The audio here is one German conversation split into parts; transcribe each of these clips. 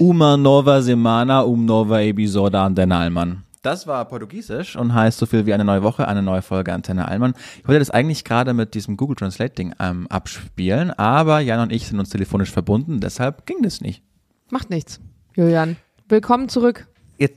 Uma nova semana, um nova episode Antenne Allmann. Das war Portugiesisch und heißt so viel wie eine neue Woche, eine neue Folge Antenne Allmann. Ich wollte das eigentlich gerade mit diesem Google Translate Ding ähm, abspielen, aber Jan und ich sind uns telefonisch verbunden, deshalb ging das nicht. Macht nichts, Julian. Willkommen zurück. Jetzt,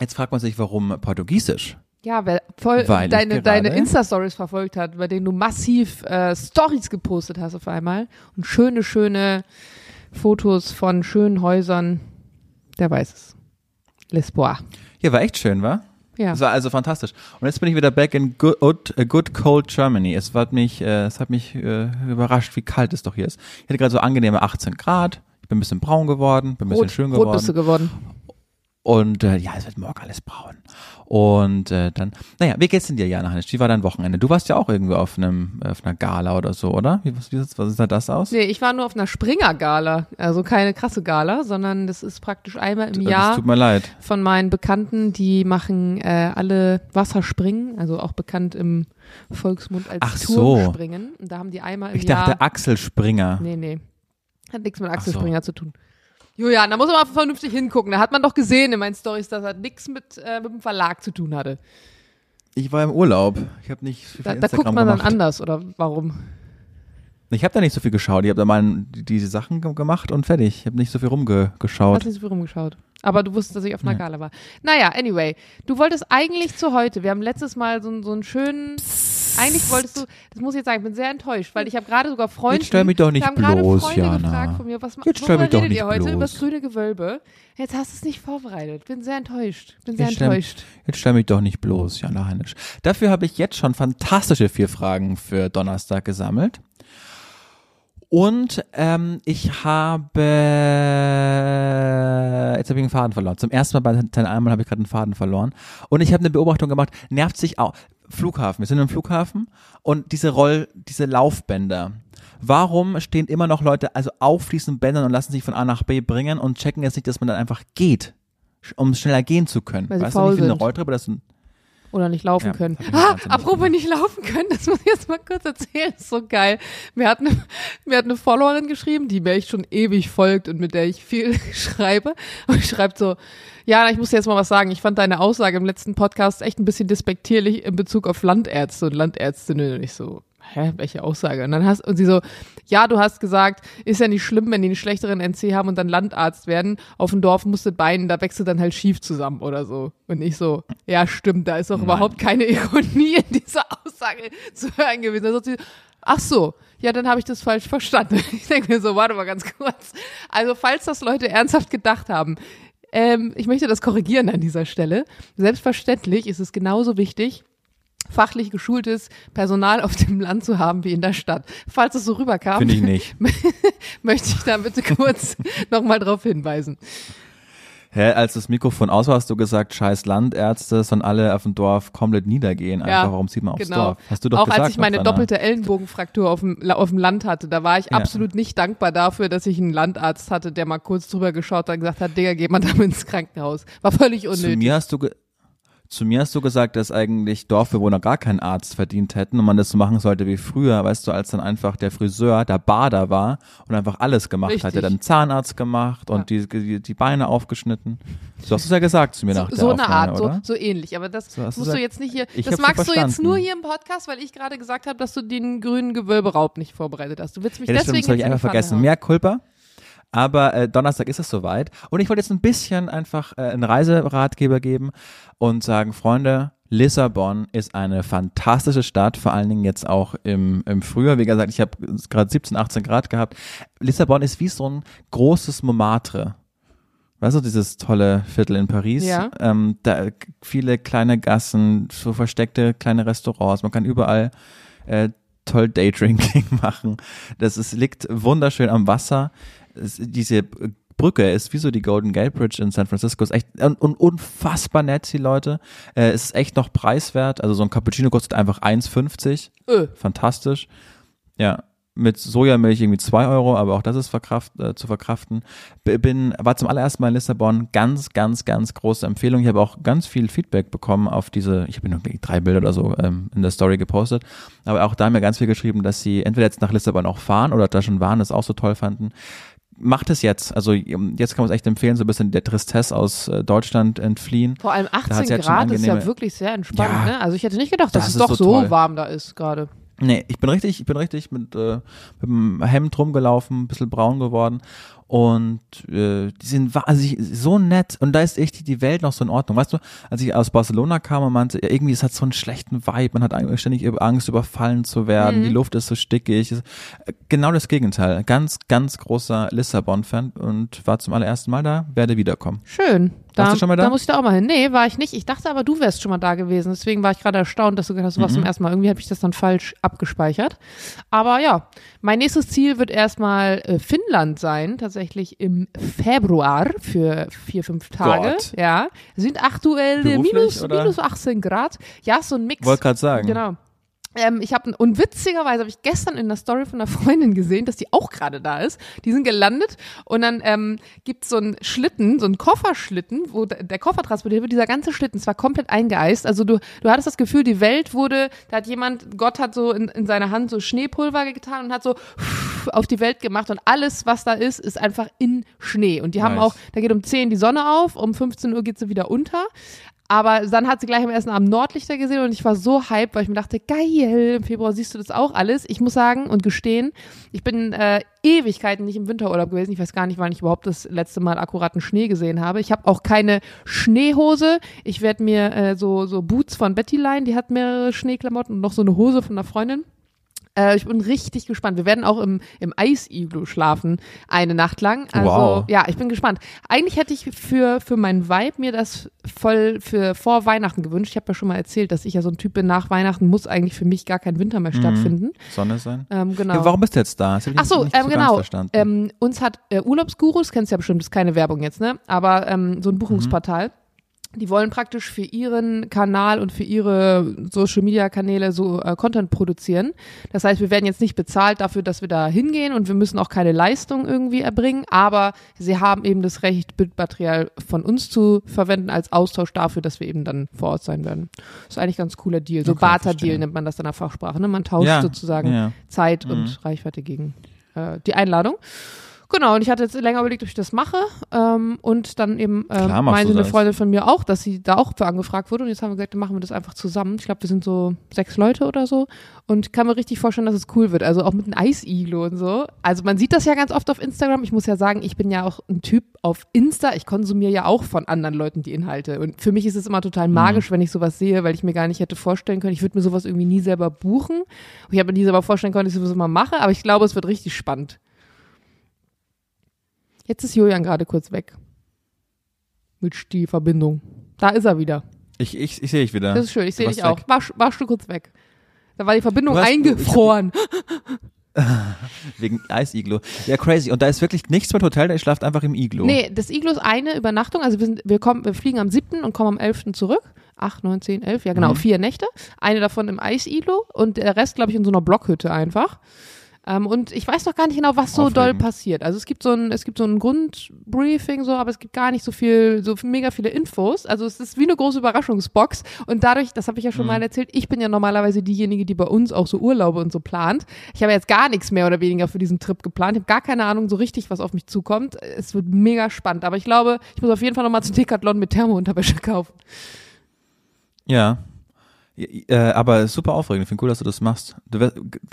jetzt fragt man sich, warum Portugiesisch? Ja, weil voll Weil deine, deine Insta-Stories verfolgt hat, bei denen du massiv äh, Stories gepostet hast auf einmal und schöne, schöne Fotos von schönen Häusern. Der weiß es. L'Espoir. Ja, war echt schön, war? Ja. Es war also fantastisch. Und jetzt bin ich wieder back in good, äh, good cold Germany. Es hat mich, äh, es hat mich äh, überrascht, wie kalt es doch hier ist. Ich hatte gerade so angenehme 18 Grad. Ich bin ein bisschen braun geworden, bin ein bisschen Rot, schön rot bist du geworden. Und äh, ja, es wird morgen alles braun. Und äh, dann, naja, wie geht's denn dir, Jana Hannes? Wie war dein Wochenende? Du warst ja auch irgendwie auf einem, auf einer Gala oder so, oder? Wie, was, wie, was sah das aus? Nee, ich war nur auf einer Springer-Gala. Also keine krasse Gala, sondern das ist praktisch einmal im Das Jahr tut mir leid. von meinen Bekannten, die machen äh, alle Wasserspringen, also auch bekannt im Volksmund als Ach so. Turmspringen. Und da haben die einmal im Ich Jahr. dachte Axel Springer. Nee, nee. Hat nichts mit Axel so. Springer zu tun. Julian, da muss man mal vernünftig hingucken. Da hat man doch gesehen in meinen Stories, dass das nichts mit, äh, mit dem Verlag zu tun hatte. Ich war im Urlaub. Ich habe nicht viel Da, da Instagram guckt man dann gemacht. anders, oder warum? Ich habe da nicht so viel geschaut. Ich habe da mal die- diese Sachen ge- gemacht und fertig. Ich habe nicht so viel rumgeschaut. Hast nicht so viel rumgeschaut. Aber du wusstest, dass ich auf einer. Gala war. Naja, anyway. Du wolltest eigentlich zu heute, wir haben letztes Mal so, so einen schönen, eigentlich wolltest du, das muss ich jetzt sagen, ich bin sehr enttäuscht, weil ich habe gerade sogar Freunde, Jetzt stell mich doch nicht bloß, Jana. gefragt von mir, was Jetzt stell mich doch nicht ihr heute? bloß. Über das grüne Gewölbe. Jetzt hast du es nicht vorbereitet. Bin sehr enttäuscht. Bin sehr Jetzt stell- enttäuscht. Jetzt stell mich doch nicht bloß, Jana Heinisch. Dafür habe ich jetzt schon fantastische vier Fragen für Donnerstag gesammelt. Und ähm, ich habe jetzt habe ich einen Faden verloren. Zum ersten Mal bei Teil einmal habe ich gerade einen Faden verloren. Und ich habe eine Beobachtung gemacht, nervt sich auch. Flughafen, wir sind im Flughafen und diese Roll, diese Laufbänder. Warum stehen immer noch Leute also auf diesen Bändern und lassen sich von A nach B bringen und checken jetzt nicht, dass man dann einfach geht, um schneller gehen zu können? Weil sie weißt du wie eine. Rolltreppe, das sind Oder nicht laufen Ja, können. Ah, apropos nicht laufen können, das muss ich jetzt mal kurz erzählen. Das ist so geil. Mir hat, eine, mir hat eine Followerin geschrieben, die mir echt schon ewig folgt und mit der ich viel schreibe. Und ich schreibt so, ja, ich muss dir jetzt mal was sagen. Ich fand deine Aussage im letzten Podcast echt ein bisschen despektierlich in Bezug auf Landärzte und Landärztinnen. Und ich so, hä, welche Aussage? Und dann hast, und sie so, ja, du hast gesagt, ist ja nicht schlimm, wenn die einen schlechteren NC haben und dann Landarzt werden. Auf dem Dorf musste Beinen, da wächst du dann halt schief zusammen oder so. Und ich so, ja, stimmt, da ist auch überhaupt keine Ironie in dieser Aussage zu hören gewesen. Sie, ach so, ja, dann habe ich das falsch verstanden. Ich denke mir so, warte mal ganz kurz. Also, falls das Leute ernsthaft gedacht haben, ähm, ich möchte das korrigieren an dieser Stelle. Selbstverständlich ist es genauso wichtig, fachlich geschultes Personal auf dem Land zu haben wie in der Stadt. Falls es so rüberkam, Finde ich nicht. möchte ich da bitte kurz nochmal drauf hinweisen. Hä, als das Mikrofon aus war, hast du gesagt, scheiß Landärzte, sollen alle auf dem Dorf komplett niedergehen. Einfach, Ja, warum zieht man aufs genau. Dorf? Hast du doch Auch gesagt. als ich meine doppelte Ellenbogenfraktur auf dem, auf dem Land hatte, da war ich Ja. absolut nicht dankbar dafür, dass ich einen Landarzt hatte, der mal kurz drüber geschaut hat und gesagt hat, Digga, geh mal damit ins Krankenhaus. War völlig Zu unnötig. mir hast du zu mir hast du gesagt, dass eigentlich Dorfbewohner gar keinen Arzt verdient hätten und man das so machen sollte wie früher, weißt du, als dann einfach der Friseur der Bader war und einfach alles gemacht hat. Richtig. Der hat dann Zahnarzt gemacht und die, die, die Beine aufgeschnitten. So hast du es ja gesagt zu mir nach so, der so eine Aufnahme, Art, oder? so, so ähnlich. Aber das So du musst du jetzt nicht hier. Ich das magst du jetzt nur hier im Podcast, weil ich gerade gesagt habe, dass du den grünen Gewölberaub nicht vorbereitet hast. Du willst mich Ja, das deswegen stimmt, das habe ich jetzt in die einfach vergessen. hauen. Mehr Culpa. Aber äh, Donnerstag ist es soweit. Und ich wollte jetzt ein bisschen einfach äh, einen Reiseratgeber geben und sagen, Freunde, Lissabon ist eine fantastische Stadt, vor allen Dingen jetzt auch im, im Frühjahr. Wie gesagt, ich habe gerade 17, 18 Grad gehabt. Lissabon ist wie so ein großes Montmartre. Weißt du, dieses tolle Viertel in Paris? Ja. Ähm, da viele kleine Gassen, so versteckte kleine Restaurants. Man kann überall äh, toll Daydrinking machen. Das ist, liegt wunderschön am Wasser. Es, diese Brücke ist wie so die Golden Gate Bridge in San Francisco. Ist echt und, und unfassbar nett, die Leute. Äh, es ist echt noch preiswert. Also so ein Cappuccino kostet einfach 1,50. Öh. Fantastisch. Ja. Mit Sojamilch irgendwie zwei Euro, aber auch das ist verkraft, äh, zu verkraften. Bin, war zum allerersten Mal in Lissabon. Ganz, ganz, ganz große Empfehlung. Ich habe auch ganz viel Feedback bekommen auf diese, ich habe noch drei Bilder oder so ähm, in der Story gepostet. Aber auch da haben mir ganz viel geschrieben, dass sie entweder jetzt nach Lissabon auch fahren oder da schon waren, das auch so toll fanden. Macht es jetzt. Also ähm, jetzt kann man es echt empfehlen, so ein bisschen der Tristesse aus äh, Deutschland entfliehen. Vor allem Da hat's 18 jetzt schon Grad ist ja wirklich sehr entspannt. Ja. ne? Also ich hätte nicht gedacht, dass Das es doch so so warm da ist gerade. Nee, ich bin richtig, ich bin richtig mit, äh, mit dem Hemd rumgelaufen, ein bisschen braun geworden. Und äh, die sind also ich, so nett und da ist echt die Welt noch so in Ordnung. Weißt du, als ich aus Barcelona kam und meinte, ja, irgendwie es hat so einen schlechten Vibe, man hat eigentlich ständig Angst, überfallen zu werden, Mhm. die Luft ist so stickig. Äh, Genau das Gegenteil. Ganz, ganz großer Lissabon-Fan und war zum allerersten Mal da, werde wiederkommen. Schön. Da, Warst du schon mal da? da muss ich da auch mal hin. Nee, war ich nicht. Ich dachte aber, du wärst schon mal da gewesen. Deswegen war ich gerade erstaunt, dass du gesagt hast, du warst Mhm. zum ersten Mal. Irgendwie habe ich das dann falsch abgespeichert. Aber ja, mein nächstes Ziel wird erstmal äh, Finnland sein. Tatsächlich im Februar für vier, fünf Tage. Gott. Ja. Sind aktuell äh, minus, oder? minus 18 Grad. Ja, so ein Mix. Wollte gerade sagen. Genau. Ähm, ich habe und witzigerweise habe ich gestern in der Story von einer Freundin gesehen, dass die auch gerade da ist. Die sind gelandet und dann ähm, gibt so einen Schlitten, so einen Kofferschlitten, wo der Koffer transportiert wird. Dieser ganze Schlitten, es war komplett eingeeist. Also du, du hattest das Gefühl, die Welt wurde, da hat jemand, Gott hat so in, in seine Hand so Schneepulver getan und hat so auf die Welt gemacht und alles, was da ist, ist einfach in Schnee. Und die haben Nice. auch, da geht um 10 die Sonne auf, um 15 Uhr geht sie wieder unter. Aber dann hat sie gleich am ersten Abend Nordlichter gesehen und ich war so hyped, weil ich mir dachte, geil, im Februar siehst du das auch alles. Ich muss sagen und gestehen, ich bin äh, Ewigkeiten nicht im Winterurlaub gewesen. Ich weiß gar nicht, wann ich überhaupt das letzte Mal akkuraten Schnee gesehen habe. Ich habe auch keine Schneehose. Ich werde mir äh, so, so Boots von Betty leihen, die hat mehrere Schneeklamotten und noch so eine Hose von einer Freundin. Äh, ich bin richtig gespannt. Wir werden auch im, im Eisiglu schlafen, eine Nacht lang. Also, Wow. ja, ich bin gespannt. Eigentlich hätte ich für, für meinen Vibe mir das voll für vor Weihnachten gewünscht. Ich habe ja schon mal erzählt, dass ich ja so ein Typ bin, nach Weihnachten muss eigentlich für mich gar kein Winter mehr stattfinden. Sonne sein. Ähm, genau. Ja, warum bist du jetzt da? Das Ach so, ähm, so genau. Ähm, uns hat äh, Urlaubsgurus, kennst du ja bestimmt, das ist keine Werbung jetzt, ne? Aber ähm, Mhm. so ein Buchungsportal. Die wollen praktisch für ihren Kanal und für ihre Social Media Kanäle so äh, Content produzieren. Das heißt, wir werden jetzt nicht bezahlt dafür, dass wir da hingehen und wir müssen auch keine Leistung irgendwie erbringen, aber sie haben eben das Recht, Bildmaterial von uns zu verwenden als Austausch dafür, dass wir eben dann vor Ort sein werden. ist eigentlich ein ganz cooler Deal. So Okay, Barter-Deal nennt man das in der Fachsprache. Ne? Man tauscht ja, sozusagen Ja. Zeit Mhm. und Reichweite gegen äh, die Einladung. Genau, und ich hatte jetzt länger überlegt, ob ich das mache. Ähm, und dann eben ähm, Klar meinte eine das. Freundin von mir auch, dass sie da auch für angefragt wurde. Und jetzt haben wir gesagt, dann machen wir das einfach zusammen. Ich glaube, wir sind so sechs Leute oder so. Und kann mir richtig vorstellen, dass es cool wird. Also auch mit einem Eisiglo und so. Also man sieht das ja ganz oft auf Instagram. Ich muss ja sagen, ich bin ja auch ein Typ auf Insta. Ich konsumiere ja auch von anderen Leuten die Inhalte. Und für mich ist es immer total magisch, wenn ich sowas sehe, weil ich mir gar nicht hätte vorstellen können, ich würde mir sowas irgendwie nie selber buchen. Und ich habe mir nie selber vorstellen können, dass ich sowas mal mache. Aber ich glaube, es wird richtig spannend. Jetzt ist Julian gerade kurz weg. Mit die Verbindung. Da ist er wieder. Ich, ich, ich sehe dich wieder. Das ist schön. Ich sehe dich auch. Warst, warst du kurz weg. Da war die Verbindung Du hast- eingefroren. Wegen Eisiglo. Ja, crazy. Und da ist wirklich nichts mit Hotel, der schlaft einfach im Iglo. Nee, das Iglo ist eine Übernachtung. Also wir, sind, wir, kommen, wir fliegen am 7. und kommen am 11. zurück. 8, 9, 10, 11. Ja, genau. Mhm. Vier Nächte. Eine davon im Eisiglo und der Rest, glaube ich, in so einer Blockhütte einfach. Ähm, und ich weiß noch gar nicht genau, was so doll Aufregend. passiert. Also es gibt so ein, es gibt so ein Grundbriefing so, aber es gibt gar nicht so viel, so mega viele Infos. Also es ist wie eine große Überraschungsbox. Und dadurch, das habe ich ja schon Mhm. mal erzählt, ich bin ja normalerweise diejenige, die bei uns auch so Urlaube und so plant. Ich habe jetzt gar nichts mehr oder weniger für diesen Trip geplant. Ich habe gar keine Ahnung so richtig, was auf mich zukommt. Es wird mega spannend. Aber ich glaube, ich muss auf jeden Fall nochmal zu Decathlon mit Thermounterwäsche kaufen. Ja. Äh, aber super aufregend. Ich finde cool, dass du das machst. Du,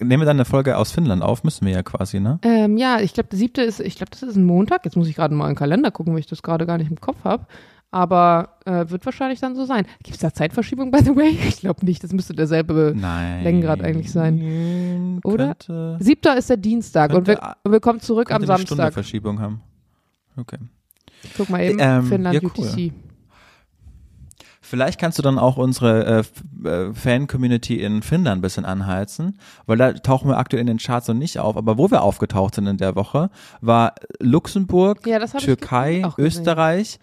nehmen wir dann eine Folge aus Finnland auf, müssen wir ja quasi, ne? Ähm, ja, ich glaube, der siebte ist, ich glaube, das ist ein Montag. Jetzt muss ich gerade mal in den Kalender gucken, weil ich das gerade gar nicht im Kopf habe. Aber äh, wird wahrscheinlich dann so sein. Gibt es da Zeitverschiebung, by the way? Ich glaube nicht. Das müsste derselbe. Nein. Längengrad eigentlich sein. Oder? Könnte, Siebter ist der Dienstag und wir, Könnte- und wir kommen zurück am könnte eine Stunde Samstag. Verschiebung haben. Okay. Guck mal eben, Ähm, Finnland ja, UTC. Vielleicht kannst du dann auch unsere äh, äh, Fan-Community in Finnland ein bisschen anheizen, weil da tauchen wir aktuell in den Charts noch nicht auf. Aber wo wir aufgetaucht sind in der Woche, war Luxemburg, Ja, Türkei. Österreich.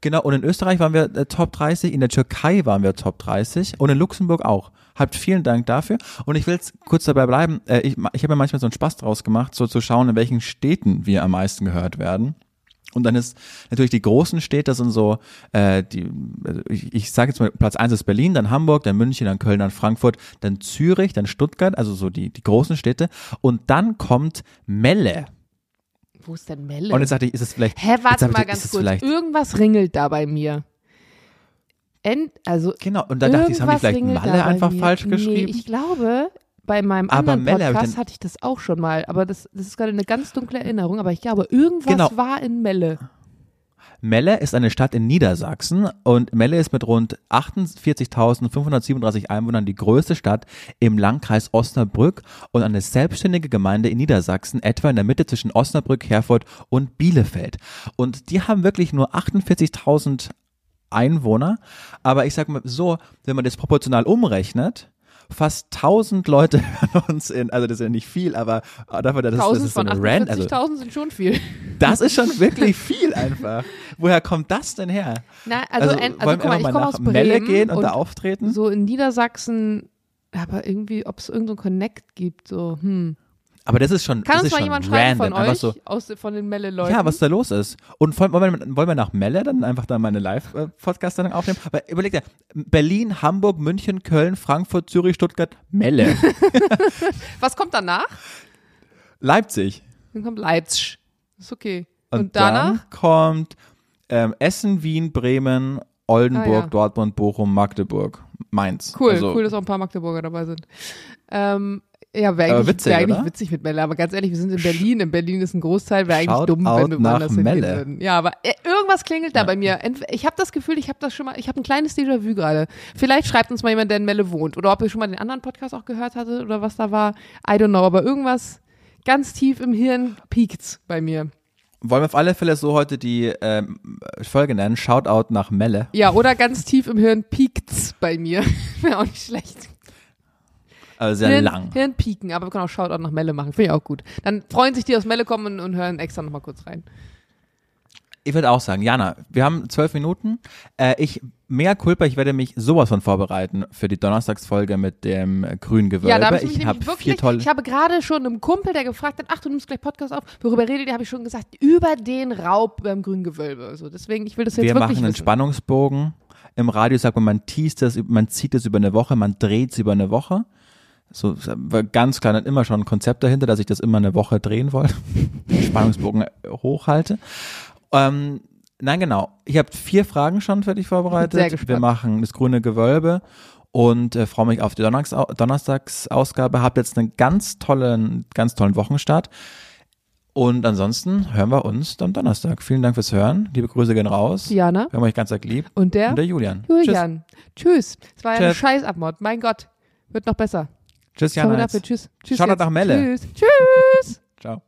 Genau, und in Österreich waren wir äh, Top 30, in der Türkei waren wir Top 30 und in Luxemburg auch. Habt vielen Dank dafür. Und ich will jetzt kurz dabei bleiben. Äh, ich ich habe mir manchmal so einen Spaß draus gemacht, so zu schauen, in welchen Städten wir am meisten gehört werden. Und dann ist natürlich die großen Städte sind so, äh, die, also ich, ich sage jetzt mal, Platz eins ist Berlin, dann Hamburg, dann München, dann Köln, dann Frankfurt, dann Zürich, dann Stuttgart, also so die, die großen Städte. Und dann kommt Melle. Wo ist denn Melle? Und jetzt dachte ich, ist es vielleicht. Hä, warte mal ich, ganz kurz. Irgendwas ringelt da bei mir. End, also genau, und da dachte ich, haben die vielleicht Malle einfach falsch nee, geschrieben. ich glaube, bei meinem Aber anderen Melle ich Podcast hatte ich das auch schon mal. Aber das, das ist gerade eine ganz dunkle Erinnerung. Aber ich glaube, irgendwas Genau. war in Melle. Melle ist eine Stadt in Niedersachsen und Melle ist mit rund 48.537 Einwohnern die größte Stadt im Landkreis Osnabrück und eine selbstständige Gemeinde in Niedersachsen, etwa in der Mitte zwischen Osnabrück, Herford und Bielefeld. Und die haben wirklich nur 48.000 Einwohner, aber ich sag mal so, wenn man das proportional umrechnet, fast 1000 Leute hören uns in, also das ist ja nicht viel, aber dafür, dass das, das 1000 ist so eine Rand, also 48.000 sind schon viel. das ist schon wirklich viel einfach. Woher kommt das denn her? Na, also, Also, en- also wollen wir mal, ich komme aus Bremen Melle gehen und, und da auftreten? so in Niedersachsen, aber irgendwie, ob es irgendein Connect gibt, so, hm. Aber das ist schon, Kann das uns ist mal schon jemand schreiben random. von einfach euch, so, aus, von den Melle-Leuten? ja, was da los ist. Und wollen wollen wir, wollen wir nach Melle dann einfach da meine Live-Podcast dann aufnehmen? Aber überleg dir, Berlin, Hamburg, München, Köln, Frankfurt, Zürich, Stuttgart, Melle, Was kommt danach? Leipzig. Dann kommt Leipzig. Ist okay. Und, Und, danach? dann kommt ähm, Essen, Wien, Bremen, Oldenburg, Ah, ja. Dortmund, Bochum, Magdeburg, Mainz. Cool, also, cool, dass auch ein paar Magdeburger dabei sind. Ähm, ja, wäre eigentlich, witzig, wär eigentlich witzig mit Melle, aber ganz ehrlich, wir sind in Berlin. In Berlin ist ein Großteil, wäre eigentlich Shout dumm, wenn wir woanders hingehen würden. Ja, aber äh, irgendwas klingelt da Ja. bei mir. Ich habe das Gefühl, ich habe das schon mal, ich habe ein kleines Déjà-vu gerade. Vielleicht schreibt uns mal jemand, der in Melle wohnt. Oder ob ihr schon mal den anderen Podcast auch gehört hattet oder was da war. I don't know, aber irgendwas ganz tief im Hirn piekt's bei mir. Wollen wir auf alle Fälle so heute die ähm, Folge nennen? Shoutout nach Melle. Ja, oder ganz tief im Hirn piekt's bei mir. wäre auch nicht schlecht. Also sehr Hirn, lang. Hirnpieken, aber wir können auch Shoutout nach Melle machen. Finde ich auch gut. Dann freuen sich die, aus Melle kommen und, und hören extra nochmal kurz rein. Ich würde auch sagen, Jana, wir haben zwölf Minuten. Äh, ich, mehr Culpa, ich werde mich sowas von vorbereiten für die Donnerstagsfolge mit dem grünen Gewölbe. Ja, da habe ich ich habe nämlich vier wirklich, tolle. ich habe gerade schon einem Kumpel, der gefragt hat, ach, du nimmst gleich Podcast auf, worüber redet ihr, habe ich schon gesagt, über den Raub beim grünen Gewölbe. Also deswegen, ich will das jetzt wir wirklich machen einen wissen. Spannungsbogen. Im Radio sagt man, man teast das, man zieht es über eine Woche, man dreht es über eine Woche. So war ganz klar, dann immer schon ein Konzept dahinter, dass ich das immer eine Woche drehen wollte. Spannungsbogen hochhalte. Ähm, nein, genau. Ich habe vier Fragen schon für dich vorbereitet. Wir machen das grüne Gewölbe und äh, freue mich auf die Donnerstags Donnerstagsausgabe. Hab jetzt einen ganz tollen, ganz tollen Wochenstart. Und ansonsten hören wir uns am Donnerstag. Vielen Dank fürs Hören. Liebe Grüße gehen raus. Diana Wir haben euch ganz arg lieb. und der, Und der Julian. Julian. Tschüss. Es war ja eine Tschüss. scheiß Abmord. Mein Gott. Wird noch besser. Tschüss, Jana. dafür. Tschüss. Tschüss Shoutout jetzt. nach Melle. Tschüss. Tschüss. Ciao.